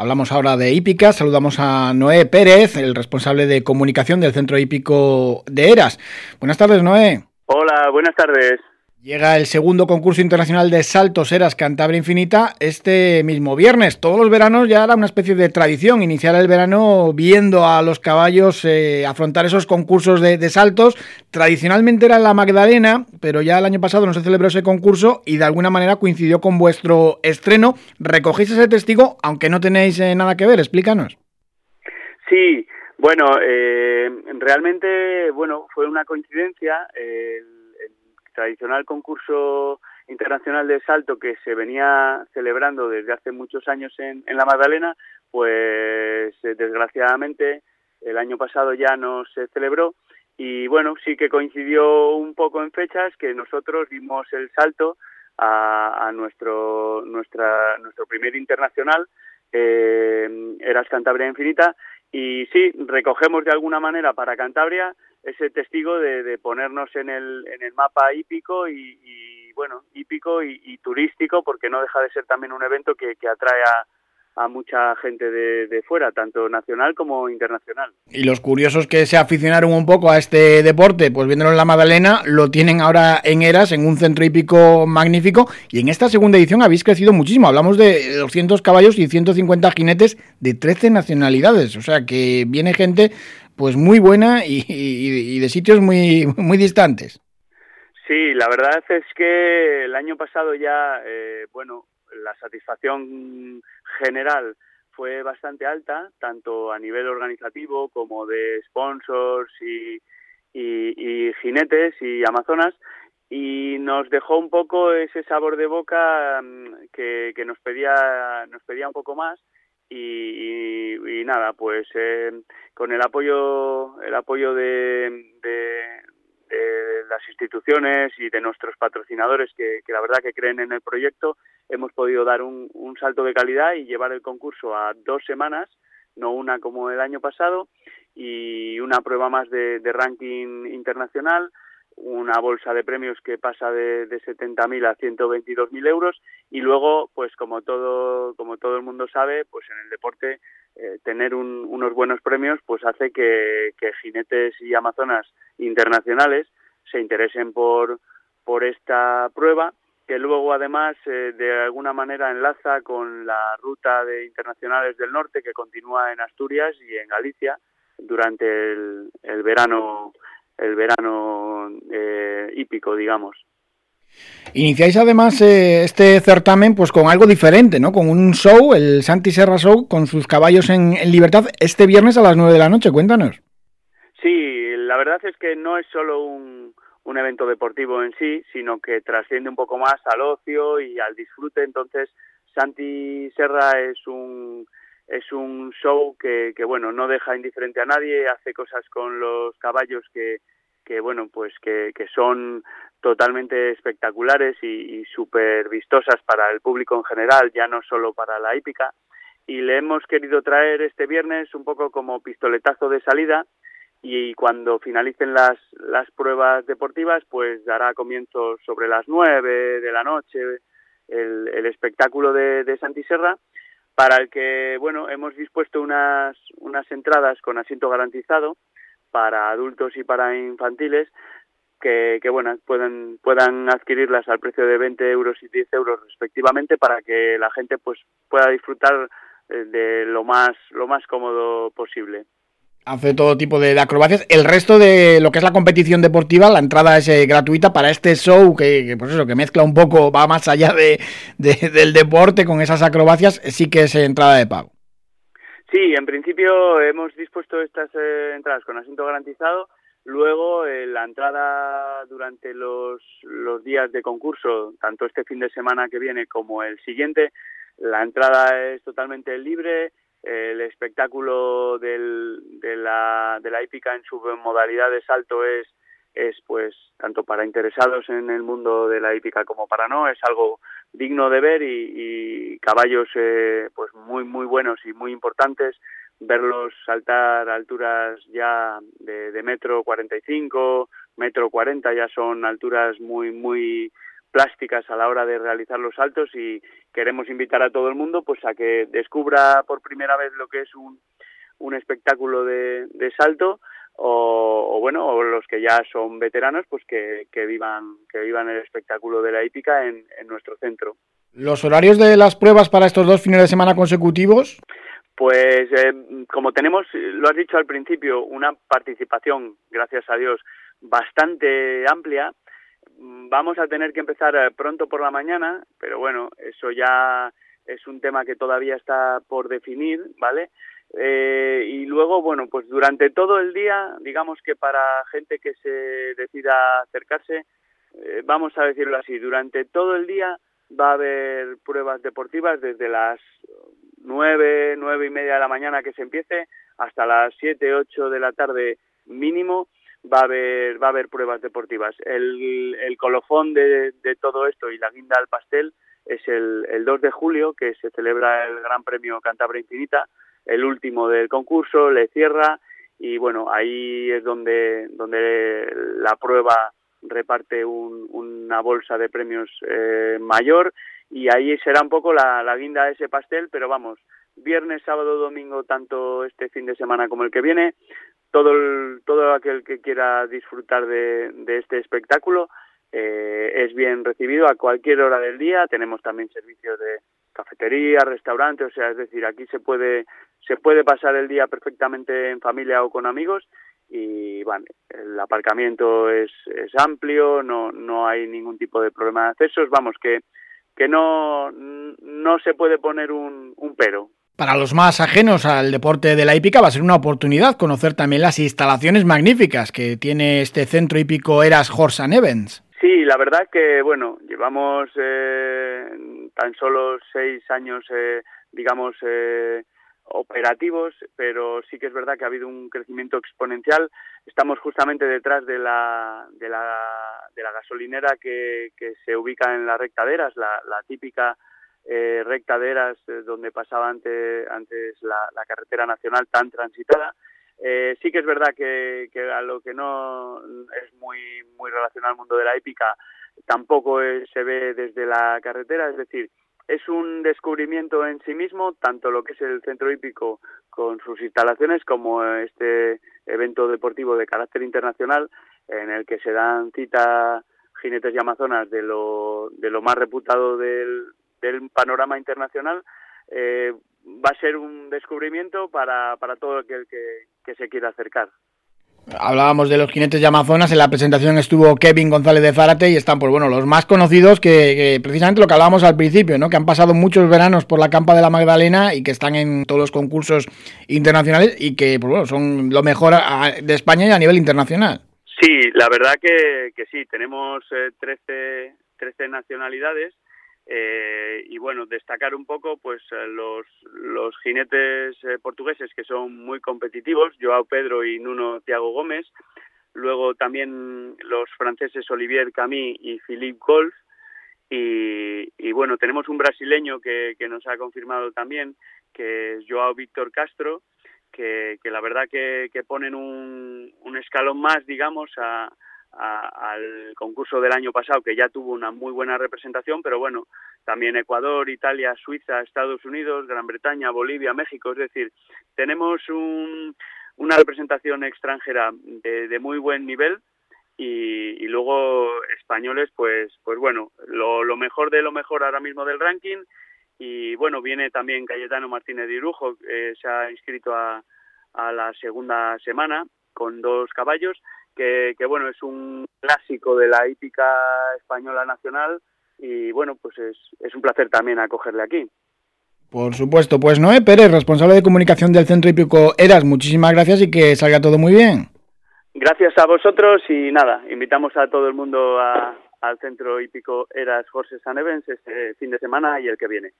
Hablamos ahora de hípica, saludamos a Noé Pérez, el responsable de comunicación del Centro Hípico de Eras. Buenas tardes, Noé. Hola, buenas tardes. Llega el segundo concurso internacional de saltos Eras Cantabria Infinita este mismo viernes. Todos los veranos ya era una especie de tradición iniciar el verano viendo a los caballos eh, afrontar esos concursos de, saltos. Tradicionalmente era la Magdalena, pero ya el año pasado no se celebró ese concurso y de alguna manera coincidió con vuestro estreno. Recogéis ese testigo, aunque no tenéis eh, nada que ver. Explícanos. Sí, bueno, eh, realmente, bueno, fue una coincidencia tradicional concurso internacional de salto que se venía celebrando desde hace muchos años en, la Magdalena, pues eh, desgraciadamente el año pasado ya no se celebró. Y bueno, sí que coincidió un poco en fechas que nosotros dimos el salto a, nuestro, nuestra, nuestro primer internacional, eh, Eras Cantabria Infinita, y sí, recogemos de alguna manera para Cantabria ese testigo de, ponernos en el, en el mapa hípico y, bueno, hípico y, turístico, porque no deja de ser también un evento que, atrae a, mucha gente de, fuera, tanto nacional como internacional. Y los curiosos que se aficionaron un poco a este deporte, pues viéndolo en la Magdalena, lo tienen ahora en Eras, en un centro hípico magnífico, y en esta segunda edición habéis crecido muchísimo. Hablamos de 200 caballos y 150 jinetes de 13 nacionalidades, o sea que viene gente pues muy buena y, de sitios muy, muy distantes. Sí, la verdad es que el año pasado ya, eh, bueno, la satisfacción general fue bastante alta, tanto a nivel organizativo como de sponsors y, y, jinetes y amazonas, y nos dejó un poco ese sabor de boca mm, que, que nos pedía nos pedía un poco más y, nada, pues eh, con el apoyo, el apoyo de, las instituciones y de nuestros patrocinadores que, la verdad que creen en el proyecto, hemos podido dar un, salto de calidad y llevar el concurso a dos semanas, no una como el año pasado, y una prueba más de ranking internacional una bolsa de premios que pasa de, de 70.000 a 122.000 euros y luego, pues como todo, como todo el mundo sabe, pues en el deporte eh, tener unos buenos premios pues hace que, jinetes y amazonas internacionales se interesen por, por esta prueba que luego además eh, de alguna manera enlaza con la ruta de internacionales del norte que continúa en Asturias y en Galicia durante el verano el verano eh, hípico, digamos. Iniciáis además eh, este certamen pues con algo diferente, ¿no? Con un show, el Santi Serra Show, con sus caballos en, libertad, este viernes a las 9 de la noche. Cuéntanos. Sí, la verdad es que no es solo un, un evento deportivo en sí, sino que trasciende un poco más al ocio y al disfrute. Entonces, Santi Serra es un es un show que, que, bueno no deja indiferente a nadie hace cosas con los caballos que, que bueno pues que, que son totalmente espectaculares y, y vistosas para el público en general ya no solo para la hípica. Y le hemos querido traer este viernes un poco como pistoletazo de salida y cuando finalicen las, las pruebas deportivas pues dará comienzo sobre las nueve de la noche el, el espectáculo de, de Santiserra para el que, bueno, hemos dispuesto unas, unas entradas con asiento garantizado para adultos y para infantiles que, que bueno, puedan, puedan adquirirlas al precio de 20 euros y 10 euros respectivamente para que la gente pues pueda disfrutar eh, de lo más, lo más cómodo posible hace todo tipo de, acrobacias. El resto de lo que es la competición deportiva, la entrada es eh, gratuita para este show que, pues eso, que mezcla un poco, va más allá de, del deporte con esas acrobacias, sí que es entrada de pago. Sí, en principio hemos dispuesto estas eh, entradas con asiento garantizado. Luego, eh, la entrada durante los, los días de concurso, tanto este fin de semana que viene como el siguiente, la entrada es totalmente libre el espectáculo del, de, la, de la hípica en su modalidad de salto es, es pues tanto para interesados en el mundo de la hípica como para no, es algo digno de ver y, caballos eh, pues muy muy buenos y muy importantes. Verlos saltar alturas ya de, de metro 45, metro 40 ya son alturas muy muy plásticas a la hora de realizar los saltos y queremos invitar a todo el mundo pues a que descubra por primera vez lo que es un, un espectáculo de, de salto o, bueno o los que ya son veteranos pues que, que vivan que vivan el espectáculo de la hípica en, en nuestro centro. Los horarios de las pruebas para estos dos fines de semana consecutivos pues eh, como tenemos lo has dicho al principio una participación gracias a Dios bastante amplia vamos a tener que empezar eh, pronto por la mañana pero bueno eso ya es un tema que todavía está por definir vale eh, y luego, bueno, pues durante todo el día, digamos que para gente que se decida acercarse, eh, vamos a decirlo así, durante todo el día va a haber pruebas deportivas desde las nueve, nueve y media de la mañana que se empiece hasta las siete, ocho de la tarde mínimo va a haber, va a haber pruebas deportivas. El, el colofón de, de todo esto y la guinda al pastel es el, el 2 de julio, que se celebra el Gran Premio Cantabria Infinita, el último del concurso, le cierra y bueno, ahí es donde, donde la prueba reparte una bolsa de premios eh, mayor y ahí será un poco la, la guinda de ese pastel, pero vamos, viernes, sábado, domingo, tanto este fin de semana como el que viene, todo, todo aquel que quiera disfrutar de, de este espectáculo eh, es bien recibido a cualquier hora del día. Tenemos también servicios de cafetería, restaurante, o sea, es decir, aquí se puede se puede pasar el día perfectamente en familia o con amigos y bueno, el aparcamiento es, es amplio, no, no hay ningún tipo de problema de accesos, vamos, que, que no, no se puede poner un, un pero. Para los más ajenos al deporte de la hípica va a ser una oportunidad conocer también las instalaciones magníficas que tiene este centro hípico Eras Horse and Events. Sí, la verdad que, bueno, llevamos eh, tan solo seis años, eh, digamos, eh, operativos, pero sí que es verdad que ha habido un crecimiento exponencial. Estamos justamente detrás de la, de la, de la gasolinera que, se ubica en la recta de Eras, la, la típica eh, recta de Eras eh, donde pasaba antes, antes la, la carretera nacional tan transitada. Eh, sí que es verdad que, a lo que no es muy, muy relacionado al mundo de la épica tampoco se ve desde la carretera, es decir, es un descubrimiento en sí mismo, tanto lo que es el centro hípico con sus instalaciones como este evento deportivo de carácter internacional en el que se dan cita jinetes y amazonas de lo, de lo más reputado del, del panorama internacional, eh, va a ser un descubrimiento para, para todo aquel que, que se quiera acercar. Hablábamos de los jinetes de Amazonas, en la presentación estuvo Kevin González de Zárate y están, pues bueno, los más conocidos que, que, precisamente lo que hablábamos al principio, ¿no? Que han pasado muchos veranos por la campa de la Magdalena y que están en todos los concursos internacionales y que, pues bueno, son lo mejor a, de España y a nivel internacional. Sí, la verdad que, que sí, tenemos eh, 13, 13 nacionalidades eh, y bueno, destacar un poco pues eh, los, los jinetes eh, portugueses que son muy competitivos, Joao Pedro y Nuno Thiago Gómez, luego también los franceses Olivier Camille y Philippe Golf, y, y, bueno, tenemos un brasileño que, que nos ha confirmado también, que es Joao Víctor Castro, que, que la verdad que, que ponen un, un escalón más, digamos, a, a, al concurso del año pasado, que ya tuvo una muy buena representación, pero bueno, también Ecuador, Italia, Suiza, Estados Unidos, Gran Bretaña, Bolivia, México, es decir, tenemos un, una representación extranjera de, de muy buen nivel y, luego españoles, pues, pues bueno, lo, lo mejor de lo mejor ahora mismo del ranking. Y bueno, viene también Cayetano Martínez de Irujo, eh, se ha inscrito a, a la segunda semana con dos caballos que, que, bueno, es un clásico de la hípica española nacional y bueno, pues es, es un placer también acogerle aquí. Por supuesto, pues Noé Pérez, responsable de comunicación del Centro Hípico Eras, muchísimas gracias y que salga todo muy bien. Gracias a vosotros y nada, invitamos a todo el mundo a, al Centro Hípico Eras Horses and Events este fin de semana y el que viene.